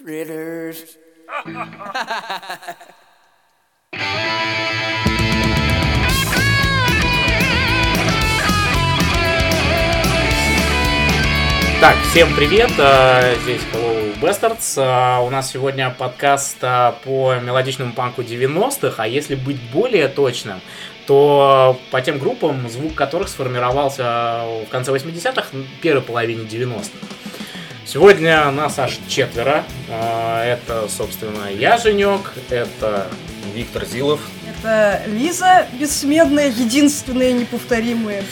Critters. Так, всем привет, э, здесь Hello Bastards. Э, У нас сегодня подкаст э, по мелодичному панку 90-х, а если быть более точным, то по тем группам, звук которых сформировался в конце 80-х, первой половине 90-х. Сегодня нас аж четверо. Э, Это, собственно, я, Женек, это Виктор Зилов. Это Лиза, бессмертная, единственная, неповторимая.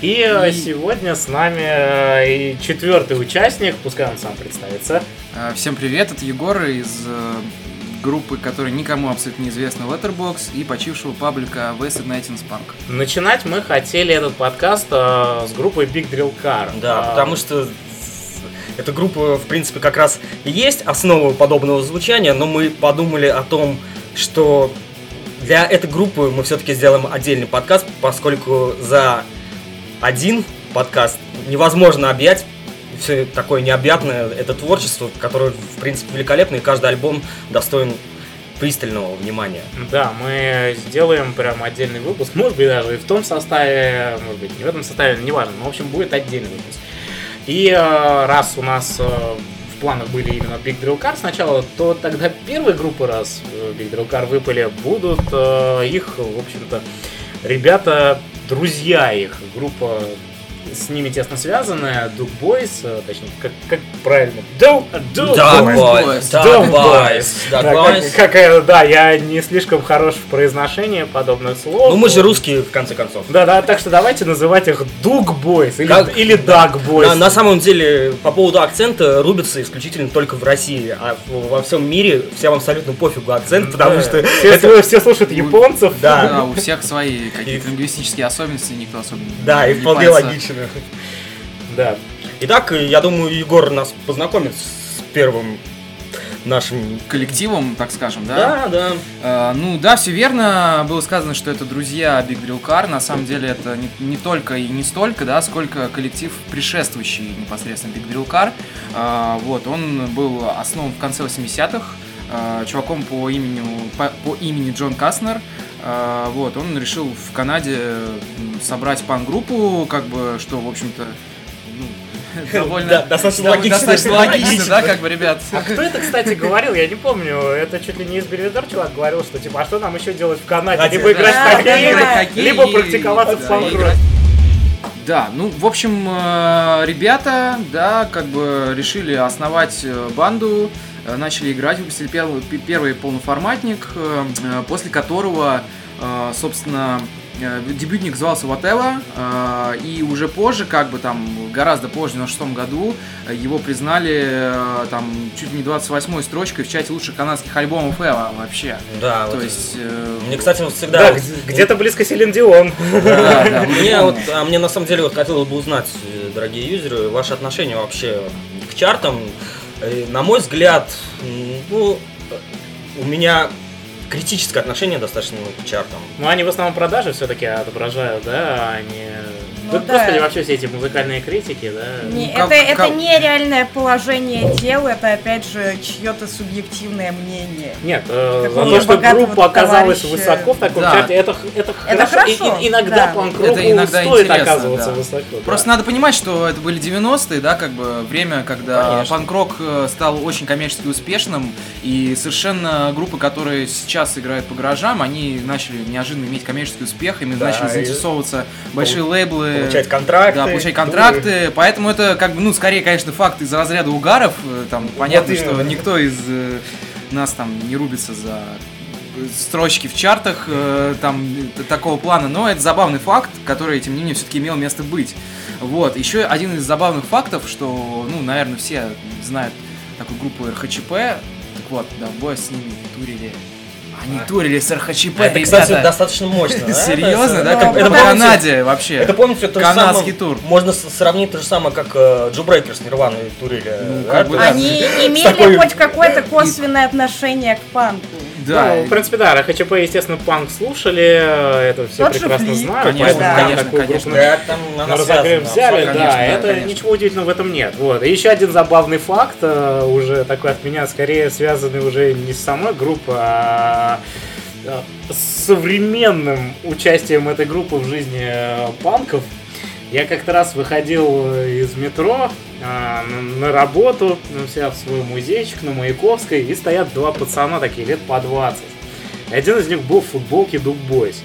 и э, сегодня с нами э, и четвертый участник, пускай он сам представится. А, Всем привет, это Егор из э, группы, которая никому абсолютно неизвестна, Letterbox и почившего паблика Wasted Nightings Punk. Начинать мы хотели этот подкаст э, с группой Big Drill Car. Да, А, потому что эта группа, в принципе, как раз и есть основа подобного звучания, но мы подумали о том, что для этой группы мы все-таки сделаем отдельный подкаст, поскольку за один подкаст невозможно объять все такое необъятное, это творчество, которое, в принципе, великолепно, и каждый альбом достоин пристального внимания. Да, мы сделаем прям отдельный выпуск, может быть даже и в том составе, может быть не в этом составе, неважно, но в общем будет отдельный выпуск. И э, раз у нас э, в планах были именно Big Drill Car сначала, то тогда первые группы, раз э, Big Drill Car выпали, будут их, в общем-то, ребята, друзья их, группа с ними тесно связанная, Duke Boys, э, точнее, как, как правильно? Да, да, boys. да, Да, boys. как- какая- да, я не слишком хорош в произношении подобных слов. Ну мы же русские, в конце концов. Да, да, так что давайте называть их Дуг Бойс или, Как- или Даг Бойс. На, на самом деле, по поводу акцента рубится исключительно только в России, а во всем мире всем абсолютно пофигу акцент, потому что все, это- все слушают японцев. Да. Да, у всех свои какие-то лингвистические особенности, никто особо да, и не вполне логично. Да. Итак, я думаю, Егор нас познакомит с первым нашим. Коллективом, так скажем, да? Да, да. Э, ну да, все верно. Было сказано, что это друзья Big Drill Car. На самом деле это не, не только и не столько, да, сколько коллектив, предшествующий непосредственно Big Drill Car. Э, вот, он был основан в конце 80-х э, чуваком по имени, по, по имени Джон Кастнер. Э, вот, он решил в Канаде собрать пан-группу, как бы, что, в общем-то, ну, довольно, Да, достаточно логично. достаточно логично, да, как бы, ребят. А кто это, кстати, говорил? Я не помню. Это чуть ли не из Бельведер чувак говорил, что типа, а что нам еще делать в Канаде? Либо играть в хоккей, либо- хоккей либо и- практиковаться в панк играть. Да, ну, в общем, э, ребята, да, как бы решили основать э, банду, начали играть, выпустили первый, первый полноформатник, э, э, после которого, э, собственно, э, дебютник назывался Whatever, э, и уже позже, как бы там, гораздо позже, на шестом году, э, его признали э, там чуть ли не 28-й строчкой в чате лучших канадских альбомов Эва вообще. Да, То вот. есть... э, Мне, кстати, вот всегда. Да, вот- где-то близко Селин Дион. да, да, Мне вот, а мне на самом деле вот хотелось бы узнать, э, дорогие юзеры, ваше отношение вообще к чартам. Э, На мой взгляд, ну, у меня критическое отношение достаточно к чартам. Ну, они в основном продажи все-таки отображают, да, они... Ну Да, да. Господи, вообще все эти музыкальные критики, да. Не, как- это, это как- нереальное положение дел, это опять же чье-то субъективное мнение. Нет, э, за то, что группа оказалась товарища. высоко в таком Да. чарте, это, это, Это хорошо. И- хорошо, и- иногда да. панк-року Это иногда стоит оказываться да. высоко. да. Просто надо понимать, что это были 90-е, да, как бы время, когда панк-рок э, стал очень коммерчески успешным, и совершенно группы, которые сейчас играют по гаражам, они начали неожиданно иметь коммерческий успех, ими Да, начали и заинтересовываться большие лейблы. Получать контракты. Да, получать контракты, поэтому это как бы, ну, скорее, конечно, факт из разряда угаров, э, там, понятно, что именно. никто из э, нас там не рубится за строчки в чартах э, там такого плана, но это забавный факт, который, тем не менее, все-таки имел место быть. Вот, еще один из забавных фактов, что, ну, наверное, все знают такую группу РХЧП, так вот, да, бой с ними турили. Они турили с РХЧП, Это, кстати, достаточно мощно. да? Серьезно, да? Как это в Канаде вообще. Это помните, то же Канадский тур. Можно с- сравнить то же самое, как э, Джо Брейкер с Нирваной турили. Ну, да? как бы да. Они С имели хоть какое-то косвенное отношение к панку. Да, Ну, в принципе, да, РХЧП, естественно, панк слушали, это все Тот же прекрасно знают, Конечно, поэтому там конечно, такую конечно. группу Да, там на разогрев взяли, да, да, это конечно. ничего удивительного в этом нет. Вот. И еще один забавный факт, э, уже такой от меня, скорее связанный уже не с самой группой, а э, с современным участием этой группы в жизни э, панков. Я как-то раз выходил э, из метро э, на, работу, ну, взяв свой музейчик на Маяковской, и стоят два пацана такие, лет по 20. И один из них был в футболке Дуг Бойс.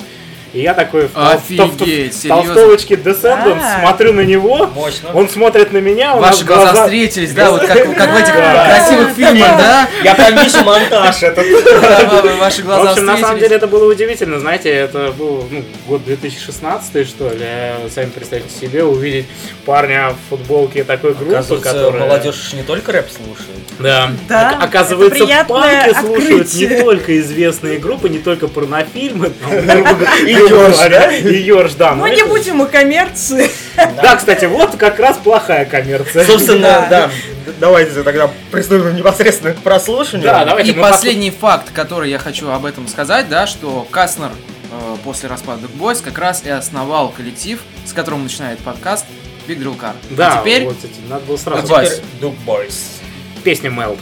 И я такой в, Офигеть, в в серьезно? толстовочке Descendants А. смотрю на него, Мощно. он смотрит на меня, у Ваши глаза встретились, да, вот как, как в этих Да. красивых фильмах, да? Я там вижу монтаж этот. Ваши В глаза общем, на самом деле это было удивительно, знаете, это был ну, год 2016, что ли, сами представьте себе, увидеть парня в футболке такой группы, которая... молодежь не только рэп слушает. Да. Да, Ок- Оказывается, панки слушают не только известные группы, не только порнофильмы, И Ёрш, да? И Ёрш, да. Ну но не будем о коммерции. Да, кстати, вот как раз плохая коммерция. Собственно, Да. да. Давайте тогда приступим непосредственно к прослушиванию. Да, давайте И мы последний факт, который я хочу об этом сказать, да, что Кастнер э, после распада Boys как раз и основал коллектив, с которым начинает подкаст Big Drill Car. Да, а теперь вот, кстати, надо было сразу. Дук Бойс. Песня Мелд.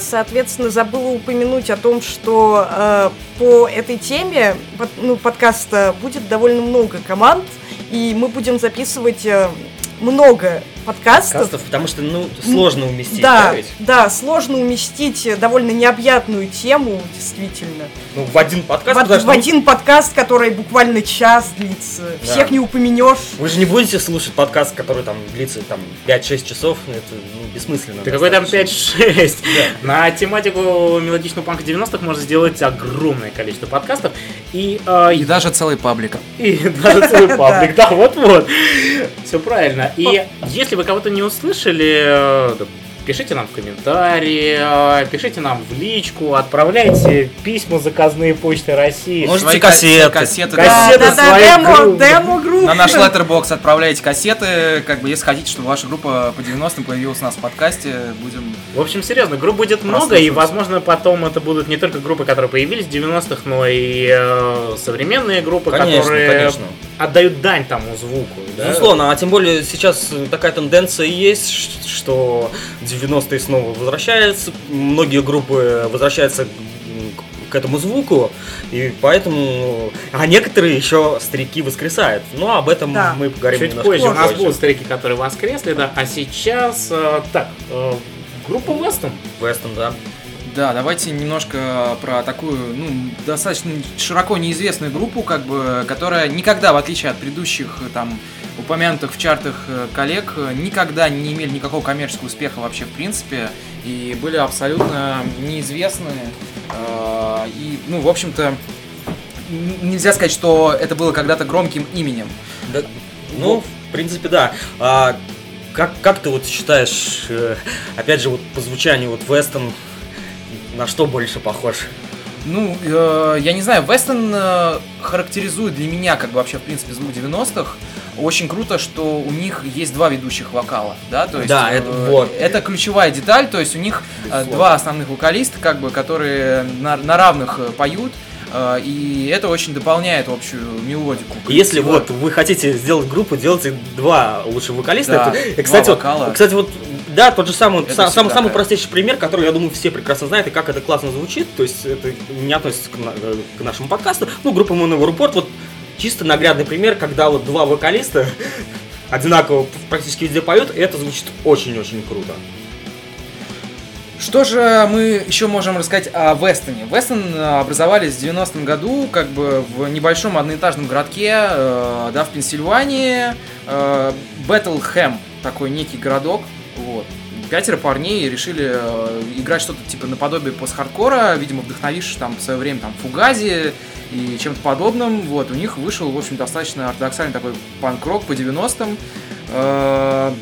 Соответственно, забыла упомянуть о том, что э, по этой теме под- ну, подкаста будет довольно много команд, и мы будем записывать э, много подкастов. Кастов, потому что, ну, сложно уместить, Да, ведь? да, сложно уместить э, довольно необъятную тему, действительно. Ну, в один подкаст, в, потому в что, ну, один подкаст, который буквально час длится. Да. Всех не упомянешь. Вы же не будете слушать подкаст, который там длится там 5-6 часов, ну, это ну, бессмысленно. Да какой там достаточно. 5-6. На тематику мелодичного панка 90-х можно сделать огромное количество подкастов. И, э, И даже целый паблик. и даже целый паблик, да, вот-вот. Все правильно. И если вы кого-то не услышали, э, да, пишите нам в комментарии, э, пишите нам в личку, отправляйте письма заказные почты России. Может, Свои кассеты. кассеты, Кассеты да. Да, да, демо, демо групп. На наш letterbox отправляйте кассеты, как бы, если хотите, чтобы ваша группа по 90-м появилась у нас в подкасте, будем... В общем, серьезно, групп будет много, и, возможно, потом это будут не только группы, которые появились в 90-х, но и э, современные группы, Конечно, которые конечно. Отдают дань тому звуку. да? Безусловно, а тем более сейчас такая тенденция есть, что 90-е снова возвращаются, многие группы возвращаются к- к этому звуку, и поэтому... А некоторые еще старики воскресают. Но об этом Да. мы поговорим Чуть немножко позже у нас позже. будут старики, которые воскресли, да, а сейчас, э, так, э, группа Вестон. Вестон, да. Да, давайте немножко про такую, ну, достаточно широко неизвестную группу, как бы, которая никогда, в отличие от предыдущих, там, упомянутых в чартах э, коллег, никогда не имели никакого коммерческого успеха вообще в принципе, и были абсолютно неизвестны, э, и, ну, в общем-то, нельзя сказать, что это было когда-то громким именем. Да, ну, в принципе, да. А как, как ты вот считаешь, э, опять же, вот по звучанию, вот Вестон на что больше похож? Ну, э, я не знаю, Вестон э, характеризует для меня, как бы вообще, в принципе, звук 90-х. Очень круто, что у них есть два ведущих вокала, да, то есть... Да, э, это вот. Это ключевая деталь, то есть у них э, два основных вокалиста, как бы, которые на, на равных э, поют, э, и это очень дополняет общую мелодику. Если вот вы хотите сделать группу, делайте два лучших вокалиста. Да, Это- два кстати, вот, вокала. кстати, вот, да, тот же самый, Это сам- всегда самый, простейший пример, который, я думаю, все прекрасно знают, и как это классно звучит, то есть это не относится к, э, к нашему подкасту. Ну, группа Monover Report, вот чисто наглядный пример, когда вот два вокалиста одинаково практически везде поют, и это звучит очень-очень круто. Что же мы еще можем рассказать о Вестоне? Вестон э, образовались в 90-м году как бы в небольшом одноэтажном городке, э, да, в Пенсильвании, э, Бэтлхэм, такой некий городок, вот. Пятеро парней решили э, играть что-то типа наподобие пост-хардкора, видимо, вдохновившись там в свое время там Фугази и чем-то подобным. Вот, у них вышел, в общем, достаточно ортодоксальный такой панк-рок по 90-м. Э,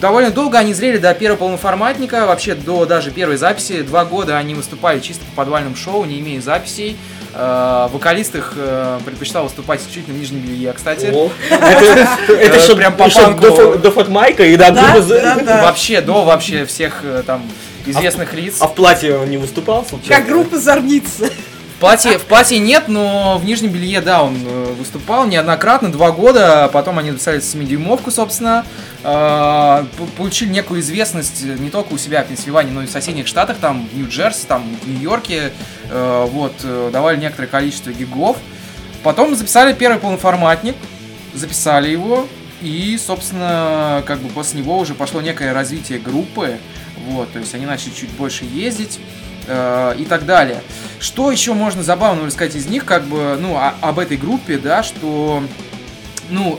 Довольно долго они зрели до первого полноформатника, вообще до даже первой записи. Два года они выступали чисто по подвальным шоу, не имея записей. Э, Вокалист их э, предпочитал выступать исключительно в нижнем белье, кстати. Это это Э, прям по панку. до фо- до фотмайка и до. Вообще, до вообще всех там известных лиц. А в платье он не выступал, случайно? Как группа Зорница. Платье, в платье нет, но в нижнем белье, да, он э, выступал неоднократно, два года, а потом они записали 7-дюймовку, собственно, п- получили некую известность э, не только у себя в Пенсильвании, но и в соседних штатах, там, в Нью-Джерси, там, в Нью-Йорке, Э, вот, давали некоторое количество гигов. Потом записали первый полноформатник, записали его, и, собственно, как бы после него уже пошло некое развитие группы, вот, то есть они начали чуть больше ездить, и так далее. Что еще можно забавного рассказать из них, как бы, ну, о- об этой группе, да, что, ну,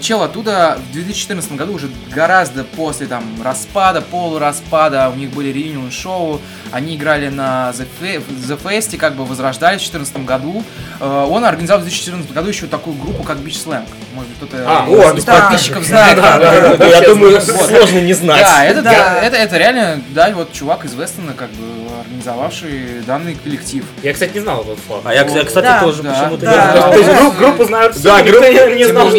чел оттуда в 2014 году уже гораздо после там распада, полураспада, у них были реюнион шоу, они играли на The, Fe- The Fest, как бы возрождались в 2014 году. Э, Он организовал в 2014 году еще такую группу, как Beach Slang. Может быть, кто-то А, из, о, из да. подписчиков знает. Да, да, да, Я думаю, Вот. сложно не знать. Да, это, Да. это, это реально, да, вот чувак из Вестона, как бы, организовавший данный коллектив. Я, кстати, не знал этот факт. А я, кстати, тоже почему-то не знал. Группу знают все, Да, никто группу- не- знал, что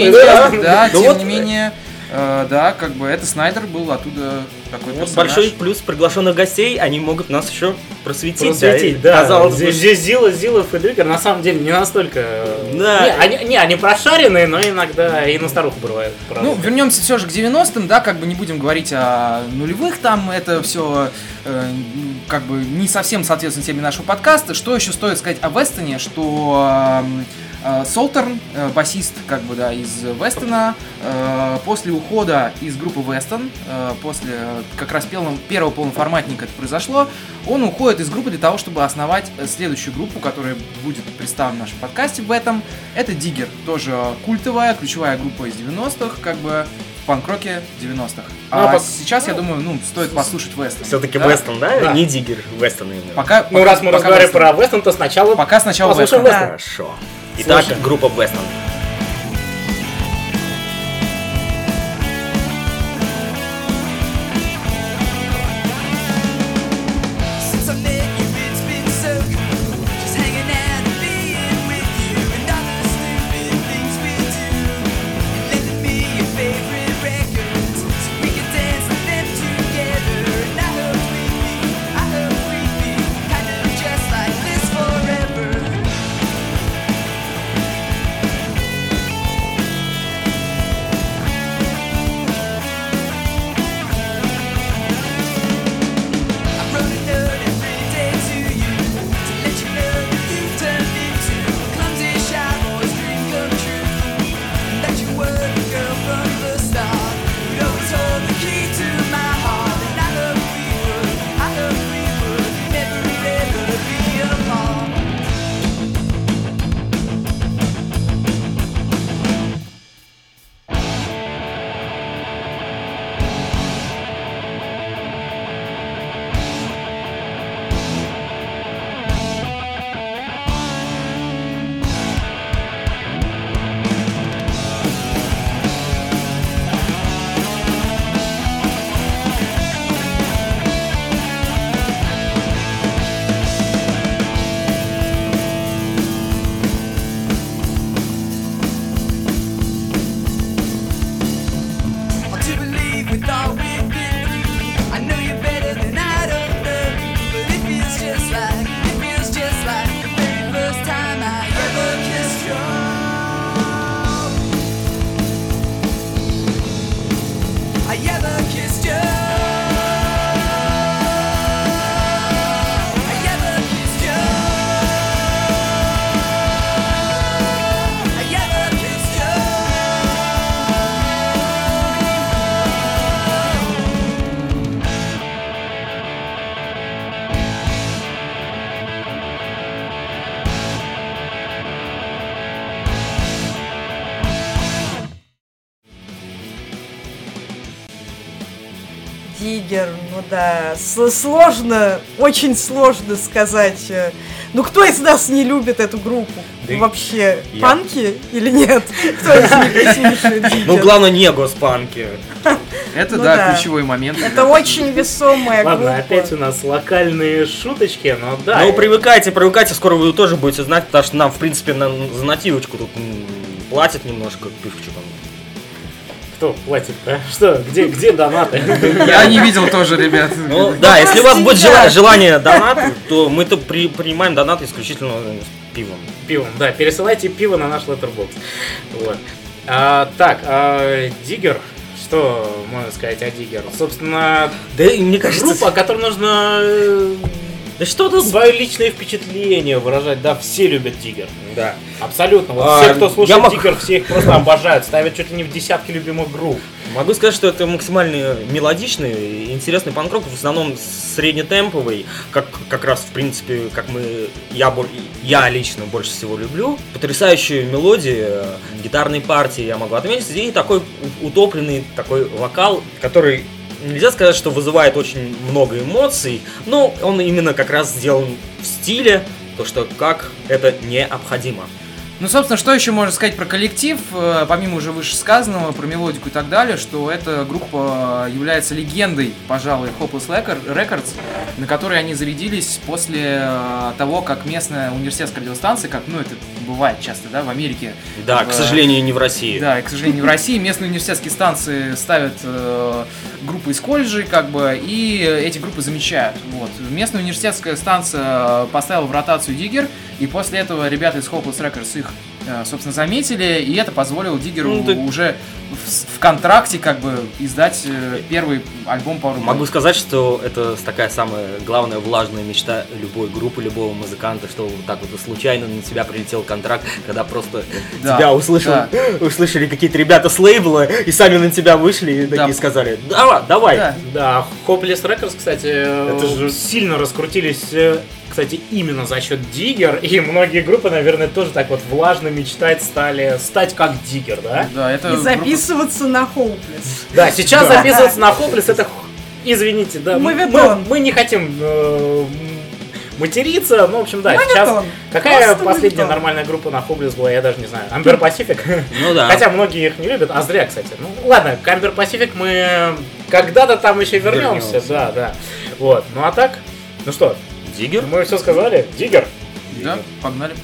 да, Ну тем вот- не менее, э, да, как бы это Снайдер был оттуда такой Вот персонаж. большой плюс приглашенных гостей, они могут нас еще просветить. Просветить, да. да. Казалось бы, здесь, Зила, Зилов и Дрюгер на самом деле не настолько... Да. Не, они, не, они прошаренные, но иногда и на старуху бывает. правда. Ну, вернемся все же к 90-м, да, как бы не будем говорить о нулевых, там это все как бы не совсем соответствует теме нашего подкаста. Что еще стоит сказать о Вестоне, что э, Солтерн, э, басист, как бы, да, из Вестона, э, после ухода из группы Вестон, э, после э, как раз первого, первого полноформатника это произошло, он уходит из группы для того, чтобы основать э, следующую группу, которая будет представлена в нашем подкасте в этом. Это Диггер, тоже культовая, ключевая группа из 90-х, как бы. панк-роке 90-х. Ну, а А пок- сейчас, я думаю, ну, стоит послушать Вестон. Все-таки Да. Вестон, да? Да. Не Диггер, Вестон именно. Пока, Ну, пока- раз мы разговариваем про Вестон, то сначала... Пока сначала Послушаем Вестон. Вестон. Хорошо. Итак, Слушаем. группа Вестон. Сложно, очень сложно сказать. э, Ну кто из нас не любит эту группу? Да Вообще, я. панки или нет? Кто из них слушает Ну, главное, не госпанки. Это, Ну да, ключевой момент. Это очень весомая Ладно, группа. опять у нас локальные шуточки, но да. Ну, привыкайте, привыкайте, скоро вы тоже будете знать, потому что нам, в принципе, за нативочку тут платят немножко, пивчиком. Кто платит, да? Что, где, где донаты? Я не видел тоже, ребят. Ну, да, если у вас будет желание донат, то мы-то при- принимаем донаты исключительно с пивом. Пивом, да, пересылайте пиво на наш letterbox. Вот. А, так, а, Диггер, что можно сказать о Диггер? Собственно, Да, мне кажется... группа, о которой нужно э, Да что тут... свое личное впечатление выражать. Да, все любят Диггер. Да. Абсолютно. Вот А, все, кто я слушает мог- Диггер, все их просто обожают, ставят чуть ли не в десятки любимых групп. Могу сказать, что это максимально мелодичный и интересный панк-рок, в основном среднетемповый, как, как раз, в принципе, как мы, я, я лично больше всего люблю. Потрясающие мелодии, э, гитарные партии я могу отметить, и такой утопленный такой вокал, который нельзя сказать, что вызывает очень много эмоций, но он именно как раз сделан в стиле, то что как это необходимо. Ну, собственно, что еще можно сказать про коллектив, э, помимо уже вышесказанного, про мелодику и так далее, что эта группа является легендой, пожалуй, Hopeless Record- Records, на которой они зарядились после э, того, как местная университетская радиостанция, как, ну, это бывает часто, да, в Америке. Да, как к бы, сожалению, не в России. Да, и, к сожалению, в России местные университетские станции ставят э, группы из колледжей, как бы, и эти группы замечают. Вот. Местная университетская станция поставила в ротацию Диггер, и после этого ребята из Hopeless Records их, э, собственно, заметили, и это позволило Диггеру Ну, так- уже в, в контракте, как бы, издать э, первый альбом Power Могу сказать, что это такая самая главная влажная мечта любой группы, любого музыканта, что вот так вот случайно на тебя прилетел контракт, когда просто Да, тебя услышал, да. услышали какие-то ребята с лейбла и сами на тебя вышли и Да. такие сказали, давай, давай. Да. Да, Hopeless Records, кстати, Это же сильно раскрутились э, кстати, именно за счет Диггер, и многие группы, наверное, тоже так вот влажно мечтать стали стать как Диггер, да? Да, это И группа- записываться на Хоуплес. Да, сейчас Да. записываться на Хоплес, это, х- извините, да, мы, Моветон. мы не хотим э, материться, ну, в общем, да, Моветон. сейчас... Какая Просто последняя моветон. нормальная группа на Хоплес была, я даже не знаю. Амбер Пасифик? Ну да. Хотя многие их не любят, а зря, кстати. Ну, ладно, к Амбер Пасифик мы когда-то там еще вернемся, Вернемся. да, да. Вот, ну а так, ну что, Диггер? мы все сказали? Диггер? Да, погнали.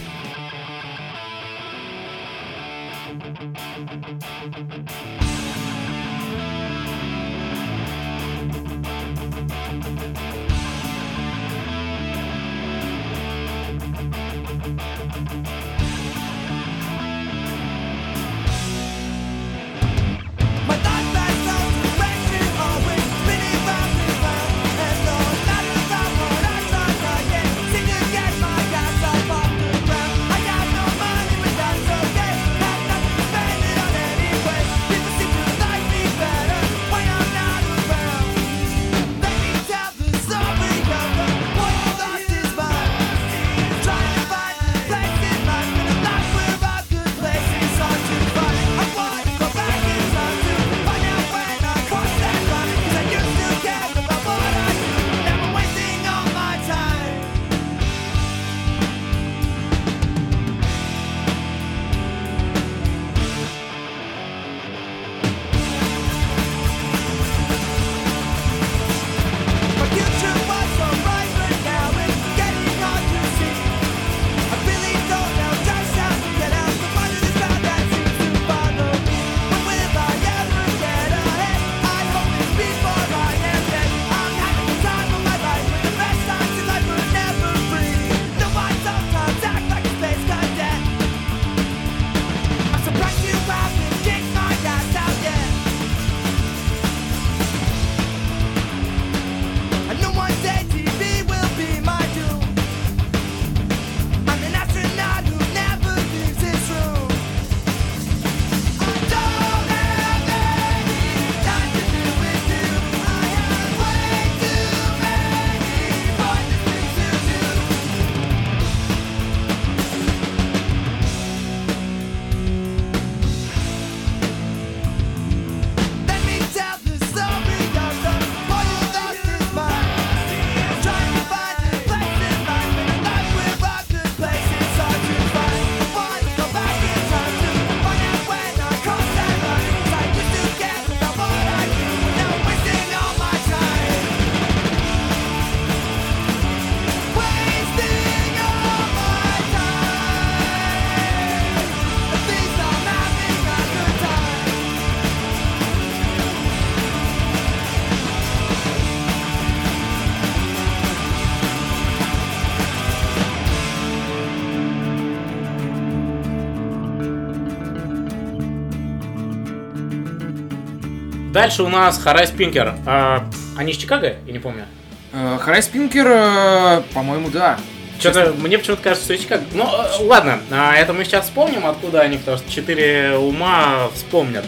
Дальше у нас Харай Спинкер. А, они из Чикаго? Я не помню. Э, Харай Спинкер, э, по-моему, да. Что-то мне почему-то кажется, что из Чикаго. Ну, э, ладно, а, это мы сейчас вспомним, откуда они, потому что четыре ума вспомнят.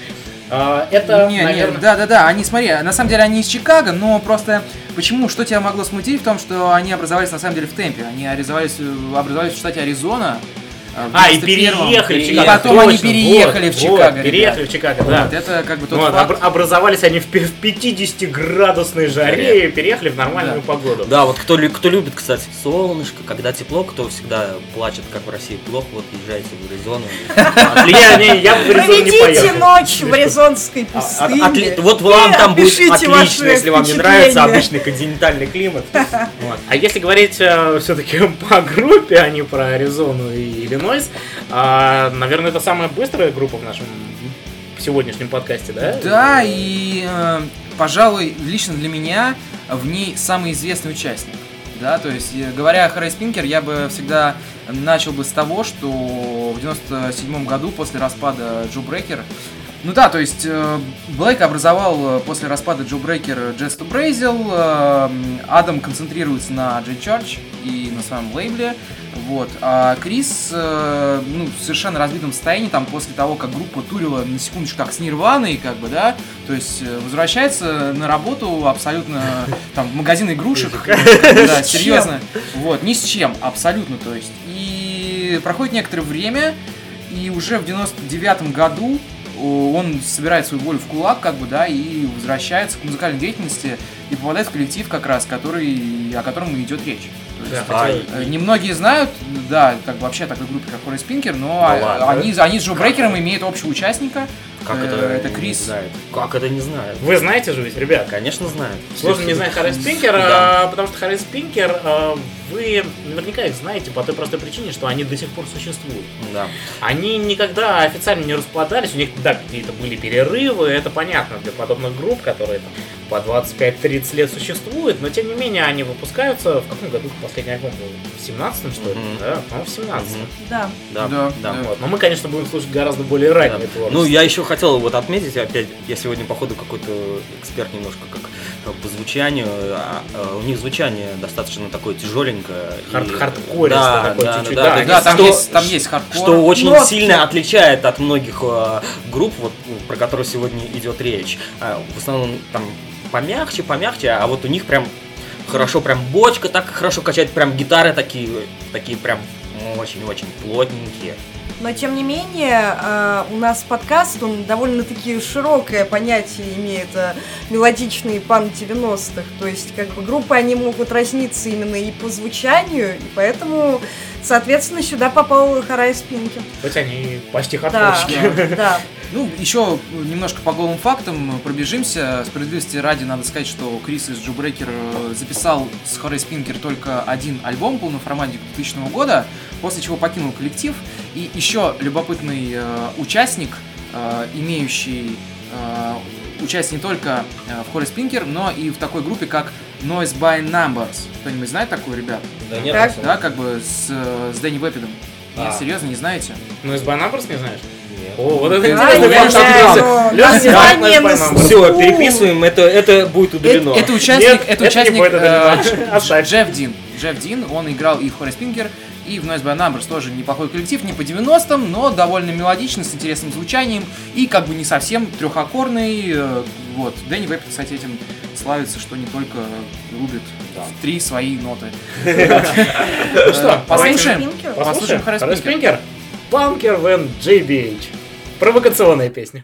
А, это, не, наверное... не, да, да, да, они, смотри, на самом деле они из Чикаго, но просто почему, что тебя могло смутить в том, что они образовались на самом деле в темпе, они образовались, образовались в штате Аризона. Э, в А, и 91-м. переехали в И Чикаго. потом они точно, переехали вот, в Чикаго, вот, переехали ребят. в Чикаго, да. Вот, это как бы тот Вот, факт. обр- образовались они в, пи- в 50-градусной жаре и переехали в нормальную Да. погоду. Да, вот кто, кто любит, кстати, солнышко, когда тепло, кто всегда плачет, как в России плохо, вот езжайте в Аризону. Не, я в Аризону не Проведите ночь в Аризонской А- пустыне. от- отли- Вот вам и там будет отлично, если вам не нравится обычный континентальный климат. А если говорить все-таки по группе, а не про Аризону и Иллинойс, а, наверное, это самая быстрая группа в нашем сегодняшнем подкасте, да? Да, и, э, пожалуй, лично для меня в ней самый известный участник. Да, то есть, э, говоря о Харри Спинкер, я бы всегда начал бы с того, что в 97 году, после распада Джо Брекер, ну да, то есть э, Блейк образовал э, после распада Джо to Brazil, э, Адам концентрируется на Джей Чарч и на своем лейбле, Вот. А Крис, э, ну, в совершенно разбитом состоянии, там, после того, как группа турила, на секундочку, как с Нирваной, как бы, да, то есть э, возвращается на работу абсолютно, там, в магазин игрушек, да, серьезно, вот, ни с чем, абсолютно, то есть. И проходит некоторое время, и уже в 99 году он собирает свою волю в кулак, как бы, да, и возвращается к музыкальной деятельности и попадает в коллектив как раз, который, о котором и идет речь. То есть, Да, хотел- Э, Немногие знают, да, как бы вообще о такой группе, как Horace Pinker, но Ну а- ладно. они, они с Джо Брейкером имеют общего участника. Как Э, это? Это не Крис. знает? Как это не знает? Вы знаете же ведь, ребят? Конечно, знает. Сложно не знать Харрис Пинкер, Да. а, потому что Харрис Пинкер, а, вы наверняка их знаете по той простой причине, что они до сих пор существуют. Да. Они никогда официально не распадались, у них, да, какие-то были перерывы, это понятно для подобных групп, которые там по 25-30 лет существуют, но тем не менее они выпускаются, в каком году последний альбом был? В 17 что ли? Мгм. Да, по-моему, в 17 Мгм. Да. Да, Да, да. да. Вот. Но мы, конечно, будем слушать гораздо более раннее Да. творчество. Ну, я еще хотел вот отметить, опять, я сегодня, походу, какой-то эксперт немножко как э, по звучанию. а, а, У них звучание достаточно такое тяжеленькое. и- Хард- хардкористое да, такое да, чуть-чуть, да, да. есть Да, там что- есть, там есть хардкор. Что очень Нотки. сильно отличает от многих э, групп, вот, ну, про которые сегодня идет речь. А, в основном там помягче, помягче, а вот у них прям хорошо, прям бочка так хорошо качает, прям гитары такие, такие прям очень-очень плотненькие. Но тем не менее, э, у нас подкаст, он довольно-таки широкое понятие имеет мелодичный пан 90-х. То есть, как бы группы, они могут разниться именно и по звучанию, и поэтому, соответственно, сюда попал Харай Спинки. Хоть они почти хардкорщики. да. Ну, еще немножко по голым фактам пробежимся. Справедливости ради надо сказать, что Крис из Джо Брейкер э, записал с Хорей Спинкер только один альбом полноформатник 2000 года, после чего покинул коллектив. И еще любопытный э, участник, э, имеющий э, участие не только э, в Хорей Спинкер, но и в такой группе, как Noise by Numbers. Кто-нибудь знает такую, ребят? Да нет, Так. Да, как бы с, э, с Дэнни Вепидом. Нет, А. серьезно, не знаете? Ну, из Numbers не знаешь? Нет. О, вот это Да, интересно. Лёша by. Все, переписываем, это, это будет удалено. Это, это участник, Нет, это это участник удалено. э. Джефф Дин. Джефф Дин, он играл и в Хоррис Пинкер, и в Noise by Numbers тоже неплохой коллектив, не по 90-м, но довольно мелодичный, с интересным звучанием и как бы не совсем трехаккорный. э, Вот. Дэнни Веб, кстати, этим славится, что не только рубит в три свои ноты. Ну что, Послушаем. Спинкер? Послушаем Хоррис Пинкер. Пинкер. Панкер Вен JBH. Провокационная песня.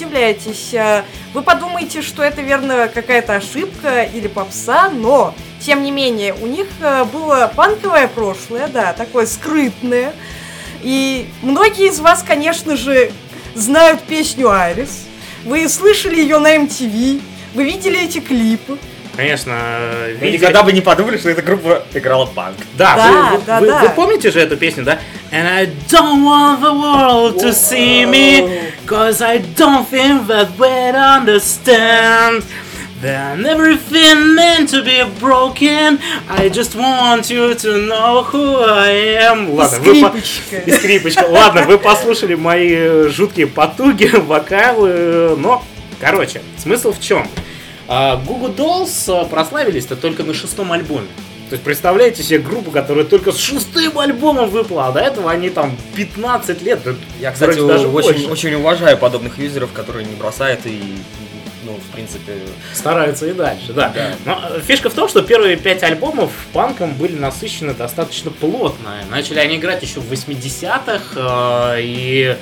Удивляйтесь. А, Вы подумаете, что это верно какая-то ошибка или попса, но, тем не менее, у них а, было панковое прошлое, да, такое скрытное. И многие из вас, конечно же, знают песню Айрис. Вы слышали ее на MTV, вы видели эти клипы. Конечно, Вы видели- никогда бы не подумали, что эта группа играла панк. Да, Да, вы, вы- да, вы- да. вы помните же эту песню, да? And I don't want the world to see me, cause I don't think that we'd understand. That everything meant to be broken. I just want you to know who I am. Ладно, вы по- скрипочка. И скрипочка. Ладно, вы послушали мои жуткие потуги, вокалы, но, короче, смысл в чем? А, Google Dolls э, прославились-то только на шестом альбоме. То есть представляете себе группу, которая только с шестым альбомом выпала, а до этого они там 15 лет. Я, кстати, короче, даже очень, больше. очень уважаю подобных юзеров, которые не бросают и, ну, в принципе, стараются и дальше, да. Да. Но э, фишка в том, что первые пять альбомов панком были насыщены достаточно плотно. Начали они играть еще в 80-х, э, и,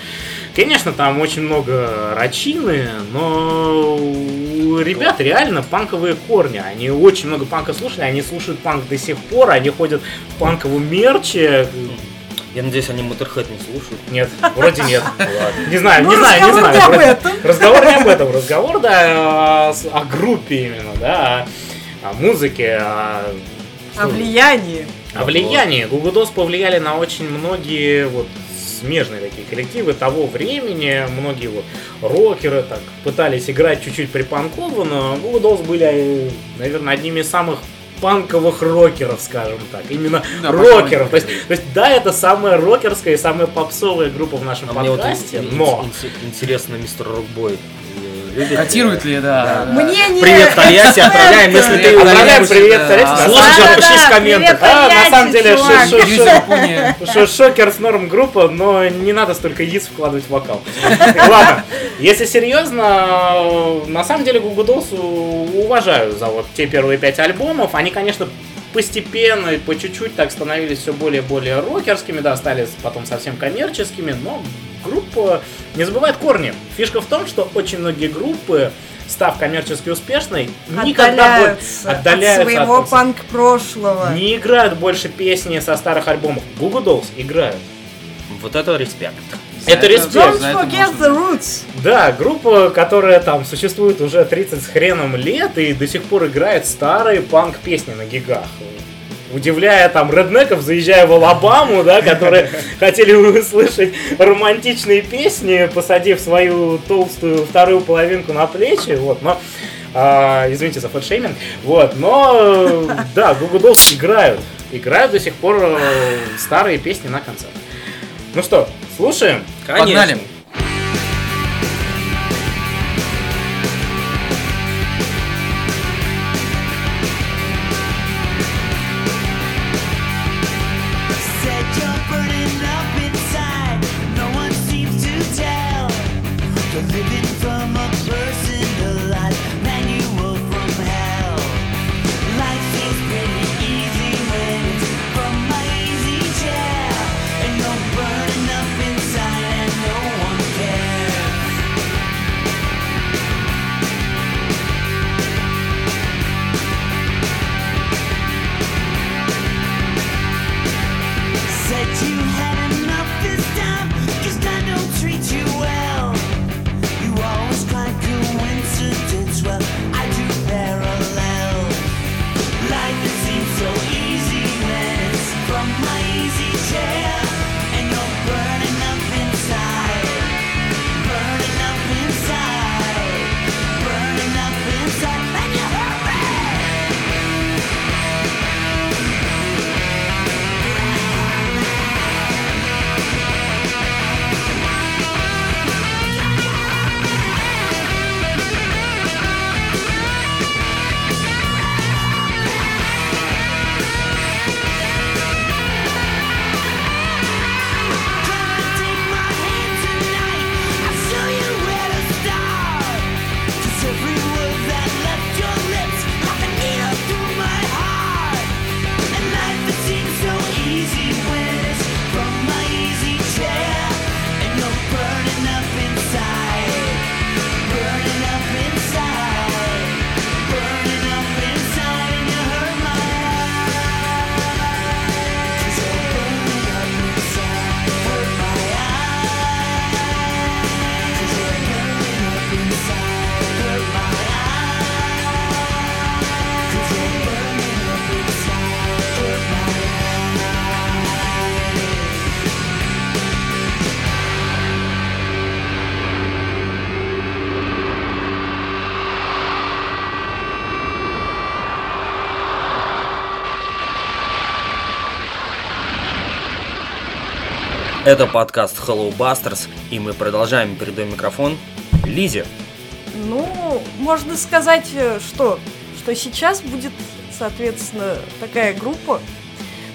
конечно, там очень много рачины, но у ребят реально панковые корни. Они очень много панка слушали, они слушают панк до сих пор, они ходят в панковом мерче. я надеюсь, они Motorhead не слушают. Нет, вроде нет. Ладно. Не знаю, Ну, не знаю, не знаю. не об этом. Разговор не об этом. Разговор, да, о, группе именно, да, о, о музыке, о, О влиянии. о влиянии. Google Dolls повлияли на очень многие вот смежные такие коллективы того времени. Многие вот рокеры так пытались играть чуть-чуть припанково, но Google Dolls были, э, наверное, одними из самых панковых рокеров, скажем так. Именно Да, рокеров. То есть, то есть, да, это самая рокерская и самая попсовая группа в нашем А мне вот подкасте, но... ин- интересно, мистер Рокбой любит? Котирует ли, да. да. Мнение Привет, Тольятти, отправляем, если ты Отправляем привет, да. Тольятти. На Слушай, самом деле- напиши в комментах. А, на самом деле, чувак. шо- шо- Юзер Япония. Что Шокерс норм группа, но не надо столько яиц вкладывать в вокал. Ладно, если серьезно, на самом деле Google Dolls у- уважаю за вот те первые пять альбомов. Они, конечно, постепенно, и по чуть-чуть так становились все более и более рокерскими, да, стали потом совсем коммерческими, но группа не забывает корни. Фишка в том, что очень многие группы, став коммерчески успешной, никогда больше Отдаляются, отдаляются от своего от- панк-прошлого. не играют больше песни со старых альбомов. Google Dolls играют. Вот это респект. Это За респект. Don't это forget the roots. Да, группа, которая там существует уже 30 с хреном лет и до сих пор играет старые панк-песни на гигах. Удивляя там реднеков, заезжая в Алабаму, да, которые хотели услышать романтичные песни, посадив свою толстую вторую половинку на плечи, вот, но а, извините за фэтшейминг, вот, но да, Goo Goo Dolls играют, играют до сих пор э, старые песни на концертах. Ну что, слушаем? Погнали. Это подкаст Hello Busters, и мы продолжаем. Передаем микрофон Лизе. Ну, можно сказать, э, что, что сейчас будет, соответственно, такая группа,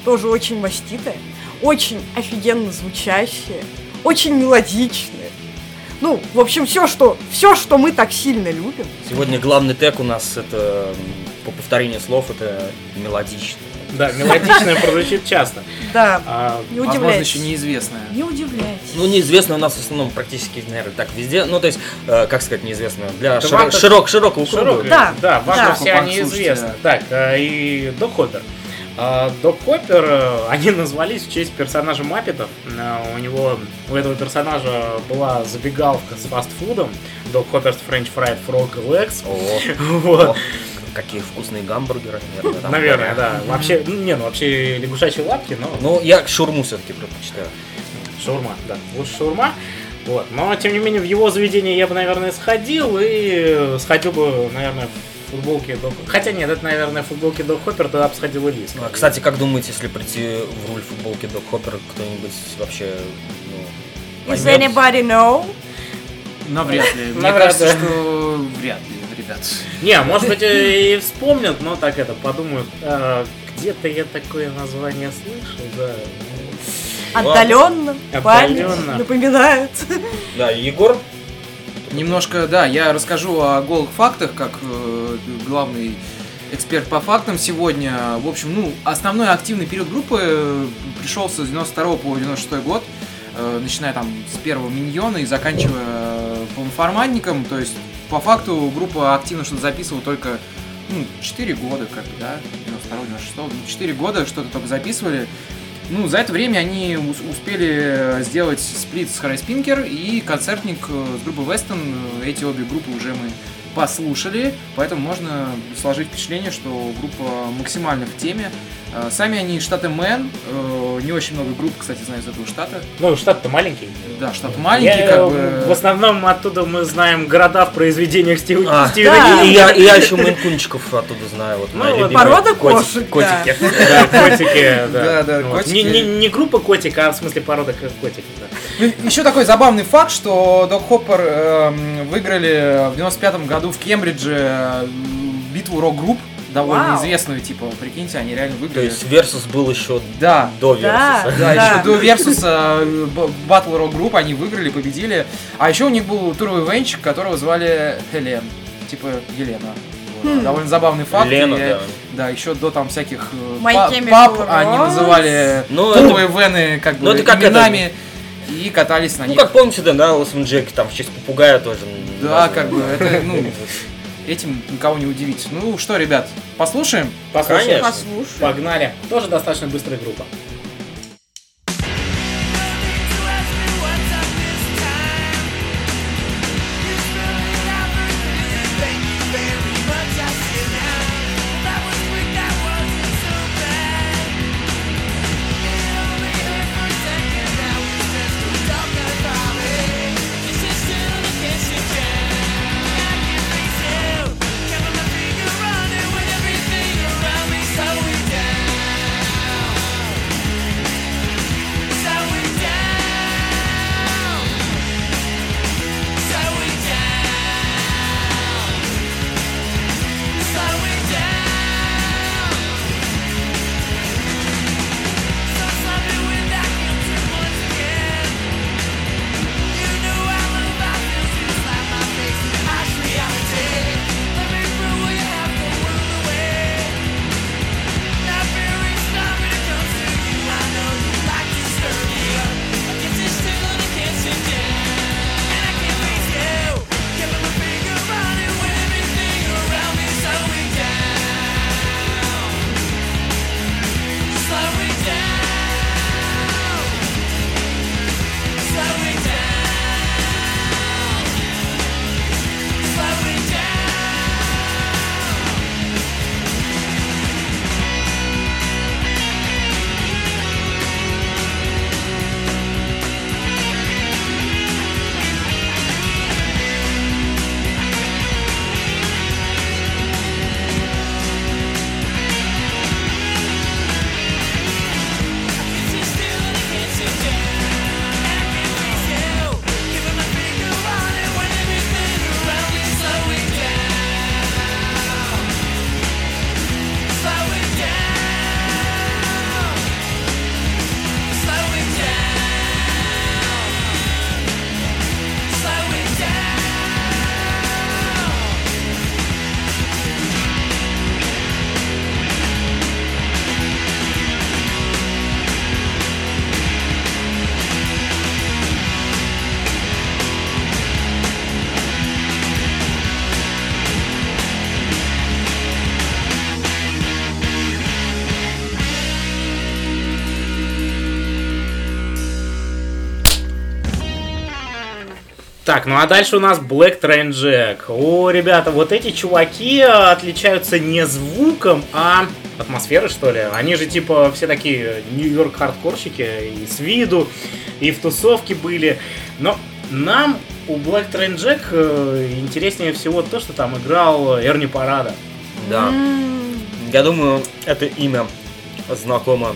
тоже очень маститая, очень офигенно звучащая, очень мелодичная. Ну, в общем, все, что, все, что мы так сильно любим. Сегодня главный тег у нас это, по повторению слов, это мелодично. Да, мелодичное прозвучит часто. Да, А, не Возможно, удивляйтесь. еще неизвестная. Не удивляйтесь. Ну, неизвестно у нас в основном практически, наверное, так везде. Ну, то есть, э, как сказать, неизвестно. Для Да широ- вам-то- широк, широкого круга. Да, да, вам да. все они известны. Так, э, и Док Хоппер. А, Док Хоппер, э, они назвались в честь персонажа Маппетов. Э, У него, у этого персонажа была забегаловка с фастфудом. Док Хоппер's French Fried Frog Legs. О, Вот. о, какие вкусные гамбургеры, наверное. там Наверное, да. Вообще, ну, не, ну вообще лягушачьи лапки, но Ну, я шурму все-таки предпочитаю. шаурма, да. Лучше шаурма. Вот. Но, тем не менее, в его заведение я бы, наверное, сходил и сходил бы, наверное, в футболке Док... Хотя нет, это, наверное, в футболке Док Хоппер, тогда бы сходил и Лис. А, Кстати, как думаете, если прийти в руль футболки Док Хоппер, кто-нибудь вообще ну, Is поймет? anybody know? Навряд ли. Мне кажется, что вряд ли, ребят. Не, может быть, и вспомнят, но так это, подумают, «А, где-то я такое название слышал, да. Отдаленно, Отдаленно. напоминает. Да, Егор, Немножко, да, я расскажу о голых фактах, как э, главный эксперт по фактам сегодня. В общем, ну, основной активный период группы э, пришелся с 92 по 96 год, э, начиная там с первого миньона и заканчивая э, полноформатником. То есть, по факту, группа активно что-то записывала только ну, 4 года, как бы, да, 92 96 ну, 4 года что-то только записывали. Ну, за это время они ус- успели сделать сплит с Харри Спинкер и концертник э, с группой Вестон. Эти обе группы уже мы послушали, поэтому можно сложить впечатление, что группа максимально в теме. Э, Сами они из штата Мэн, э, не очень много групп, кстати, знаю из этого штата. Ну, штат-то маленький. Да, штат маленький, Я, как э, бы... В основном оттуда мы знаем города в произведениях Стив- А, Стивена да. и, я, и я еще мейнкунчиков оттуда знаю. Вот Ну, вот Порода кошек, котики. Да, котики, да. Да, да, Вот. котики. Не, не, не группа котика, а в смысле порода как котик. Да. Еще такой забавный факт, что Док Хоппер эм, выиграли в 95 году в Кембридже битву рок-групп, довольно Вау. известную, типа, прикиньте, они реально То выиграли. есть Версус был еще Да, до. Версуса. да, Да. еще до Версуса э, Battle рок-групп они выиграли, победили. А еще у них был туровый вэнчик, которого звали Хелен, типа Елена. Вот. Довольно забавный факт. Лена, И, да. Да, еще до там всяких э, пап они называли Ну, туровые вэны как бы ну, это как именами и катались на Ну, них. как помните, да, да, Лосом Джек, там в честь попугая тоже. Да, как бы, это, ну, этим никого не удивить. Ну что, ребят, послушаем? Послушаем. Конечно. Послушай. Погнали. Тоже достаточно быстрая группа. Так, ну а дальше у нас Black Train Jack. О, ребята, вот эти чуваки отличаются не звуком, а атмосферой, что ли. Они же типа все такие Нью-Йорк хардкорщики и с виду, и в тусовке были. Но нам у Black Train Jack э, интереснее всего то, что там играл Эрни Парада. Да. Я думаю, это имя знакомо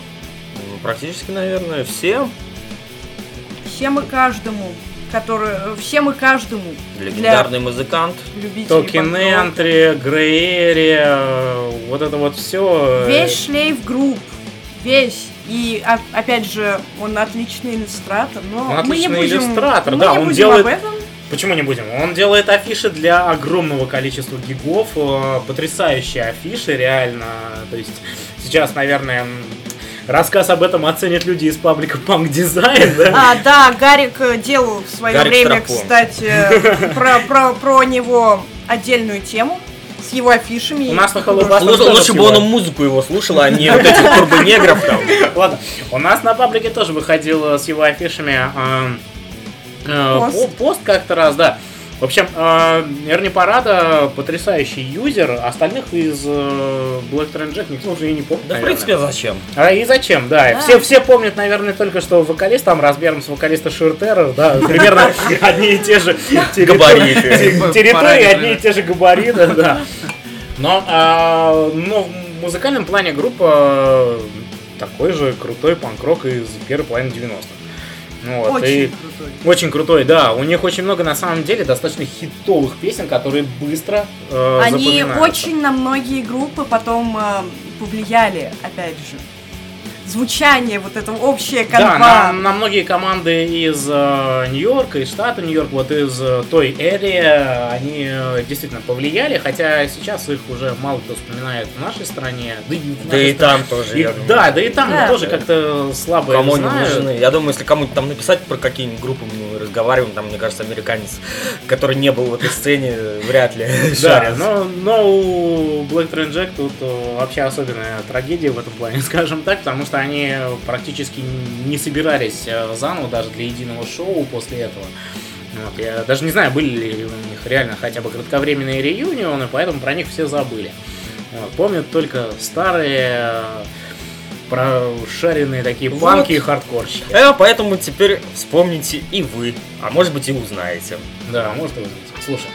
практически, наверное, всем. Всем и каждому, который, э, всем и каждому Легендарный музыкант. для любителей Токен. Энтри, Грей Area, вот это вот все. Весь шлейф групп, весь. И о- опять же, он отличный иллюстратор, но Он мы не будем, иллюстратор, мы да, не он будем делает- об этом. Почему не будем? Он делает афиши для огромного количества гигов, э, потрясающие афиши, реально. То есть сейчас, наверное, рассказ об этом оценят люди из паблика Punk Design, да? А, да, Гарик э, делал в свое Гарик время, Страпон. кстати, э, про, про, про него отдельную тему с его афишами. У нас на. Bass Лучше, бы он музыку его слушал, а не вот этих турбонегров там. Ладно, у нас на паблике тоже выходил с его афишами э, Пост. по- пост как-то раз, да. В общем, э, Эрни Парада потрясающий юзер, остальных из э, Black Train Jack никто уже и не помнит, Да, в наверное. принципе, зачем? А и зачем, да. Да. Все, все помнят, наверное, только что вокалист там размером с вокалиста Ширтера, да, примерно одни и те же территории- Габариты. те- территории, одни и те же габариты, да. Но, а, но в музыкальном плане группа такой же крутой панк-рок из первой половины 90-х. Вот, Очень и- крутой. очень крутой, да. У них очень много на самом деле достаточно хитовых песен, которые быстро э, Они очень на многие группы потом э, повлияли, опять же. Звучание, вот это общее Да, конва. на, на многие команды из э, Нью-Йорка, из штата Нью-Йорк, вот из э, той эрии, они э, действительно повлияли, хотя сейчас их уже мало кто вспоминает в нашей стране. Да и, в Да нашей и там тоже, И- я думаю. да, да и там Да. тоже как-то слабо Кому они нужны? Я думаю, если кому-нибудь там написать про какие-нибудь группы мы разговариваем, там, мне кажется, американец, который не был в этой сцене, вряд ли Да, но, но у Black Train Jack тут э, вообще особенная трагедия в этом плане, скажем так, потому что они практически не собирались э, заново даже для единого шоу после этого. Вот, я даже не знаю, были ли у них реально хотя бы кратковременные реюнионы, поэтому про них все забыли. Вот, помнят только старые э, прошаренные такие Вот. панки и хардкорщики. Э, поэтому теперь вспомните и вы, а может быть и узнаете. Да, может быть. Слушай.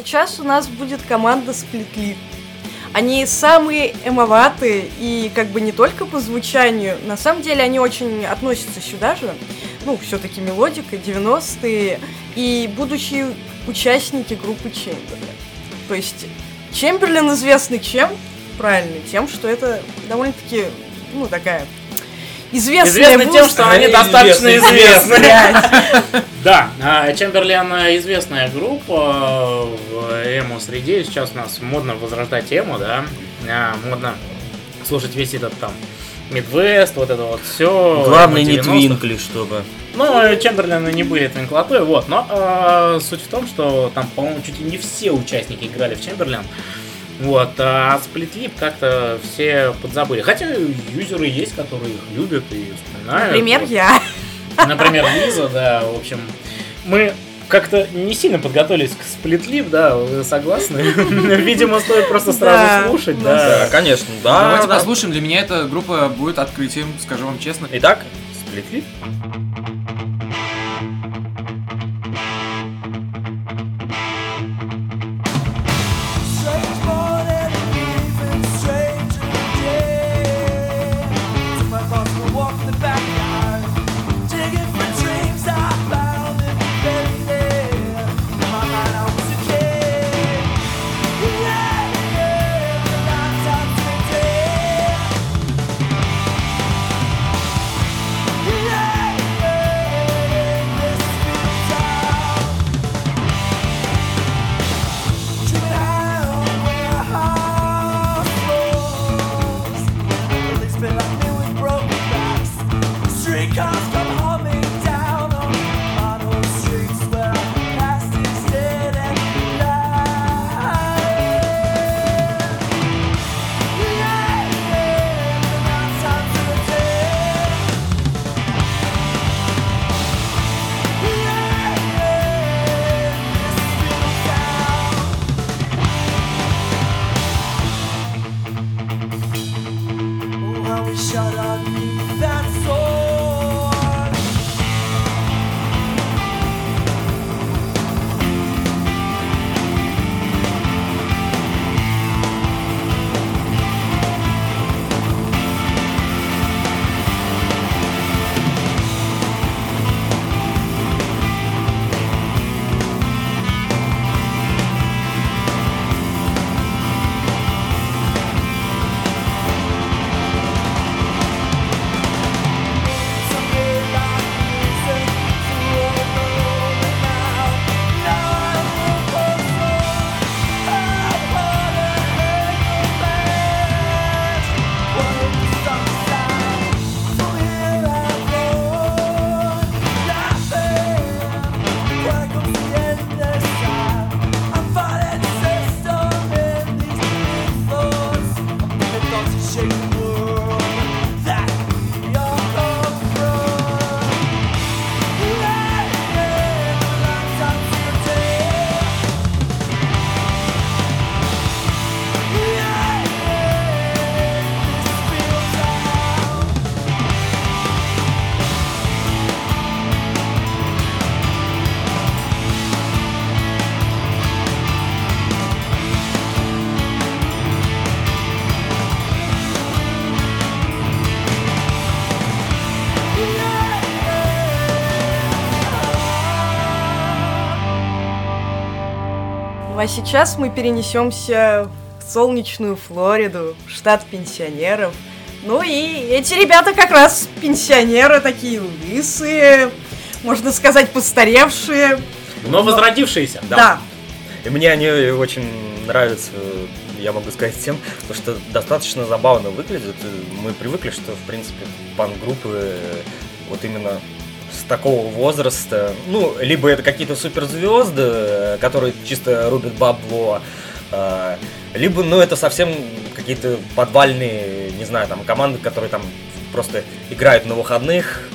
Сейчас у нас будет команда Сплитли. Они самые эмоватые и как бы не только по звучанию, на самом деле они очень относятся сюда же. Ну, все-таки мелодика, 90-е и будущие участники группы Чемберлен. То есть Чемберлен известный чем? Правильно, тем, что это довольно-таки, ну, такая известная Известны тем, что они Известны, достаточно известны. Да, а, Чемберлен э, известная группа э, в эмо-среде. Сейчас у нас модно возрождать эмо, да. А, Модно слушать весь этот там Мидвест, вот это вот все. Главное не твинкли, чтобы. Ну, Чемберлены не были твинклотой, вот. Но э, суть в том, что там, по-моему, чуть ли не все участники играли в Чемберлен. Вот, а сплитлип как-то все подзабыли. Хотя юзеры есть, которые их любят и вспоминают. Например, Вот. я. Например, Лиза, да, в общем. Мы как-то не сильно подготовились к сплитлип, да, вы согласны? Видимо, стоит просто сразу слушать, Да, да. конечно, да. Давайте да. послушаем. Для меня эта группа будет открытием, скажу вам честно. Итак, сплитли. Strange а сейчас мы перенесемся в солнечную Флориду, в штат пенсионеров. Ну и эти ребята как раз пенсионеры, такие лысые, можно сказать, постаревшие. Но возродившиеся. Да. И мне они очень нравятся, я могу сказать, тем, то, что достаточно забавно выглядят. Мы привыкли, что, в принципе, пан-группы вот именно такого возраста, ну, либо это какие-то суперзвезды, которые чисто рубят бабло, э, либо, ну, это совсем какие-то подвальные, не знаю, там, команды, которые там просто играют на выходных.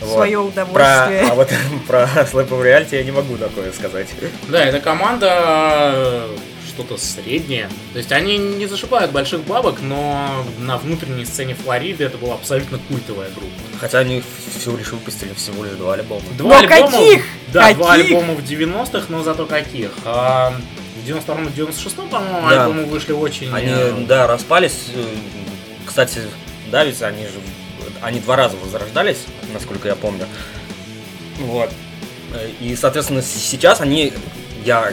Вот. Свое Про, удовольствие. а вот про Slap of Reality я не могу такое сказать. Да, эта команда, что-то среднее. То есть они не зашибают больших бабок, но на внутренней сцене Флориды это была абсолютно культовая группа. Хотя они всего лишь выпустили всего лишь два альбома. Два Но каких? Да, два Каких? альбома в 90-х, но зато каких? А, в 92-м и 96-м, по-моему, Да. альбомы вышли очень... Они, э, да, распались. Э, Кстати, да, ведь они же они два раза возрождались, насколько я помню. Вот. Э, И, соответственно, сейчас они, я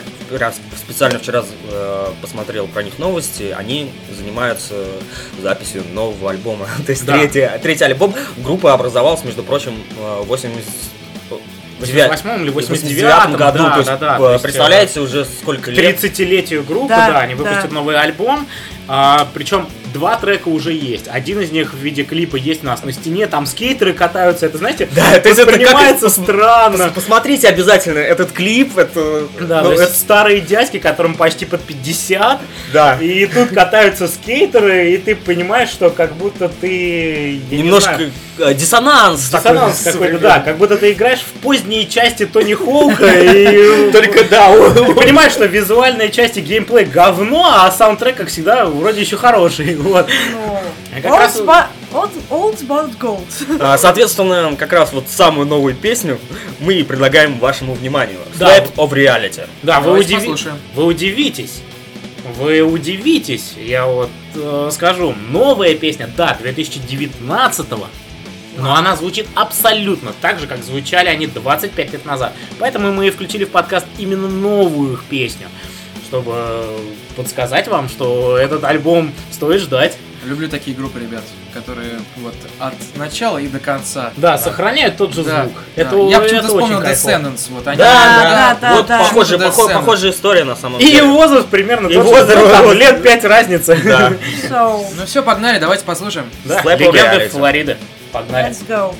специально вчера э, посмотрел про них новости, они занимаются записью нового альбома. То есть Да. третий, третий альбом группы образовался, между прочим, э, 80 в 88-м или 89 89-м году. да, то есть, да, да, э, то есть, представляете, уже сколько к лет. 30-летию группы, Да, да, они выпустят да. новый альбом. А, причем два трека уже есть. Один из них в виде клипа есть у нас на стене, там скейтеры катаются, это, знаете, Да, то есть это как- странно. Пос- Посмотрите обязательно этот клип, это... Да, ну, это- старые дядьки, которым почти под 50, да. и тут катаются скейтеры, и ты понимаешь, что как будто ты... не Немножко знаю, э, диссонанс. Диссонанс какой-то, да, как будто ты играешь в поздние части Тони Хоука, и Только да, ты понимаешь, что визуальные части геймплей говно, а саундтрек, как всегда, вроде еще хороший, вот. Ну, А как раз- old, but gold. А, Соответственно, как раз вот самую новую песню мы и предлагаем вашему вниманию. Да. Slap of Reality. Да, вы, вы удивитесь. Вы удивитесь, я вот э, скажу. Новая песня, да, 2019 но она звучит абсолютно так же, как звучали они 25 лет назад. Поэтому мы и включили в подкаст именно новую их песню, чтобы подсказать вам, что этот альбом стоит ждать. Люблю такие группы, ребят, которые вот от начала и до конца. Да, сохраняют тот же Да, звук. да. Это, Я почему-то очень вспомнил. Descendants. Вот они, Да, да, вот да. похожая, Почему-то похо- Descendants. похожая история на самом И деле. возраст примерно И тот возраст, там, вот. лет 5 разницы. Да. So, Ну все, погнали, давайте послушаем. Да, легенды. Флориды. Погнали. let's go.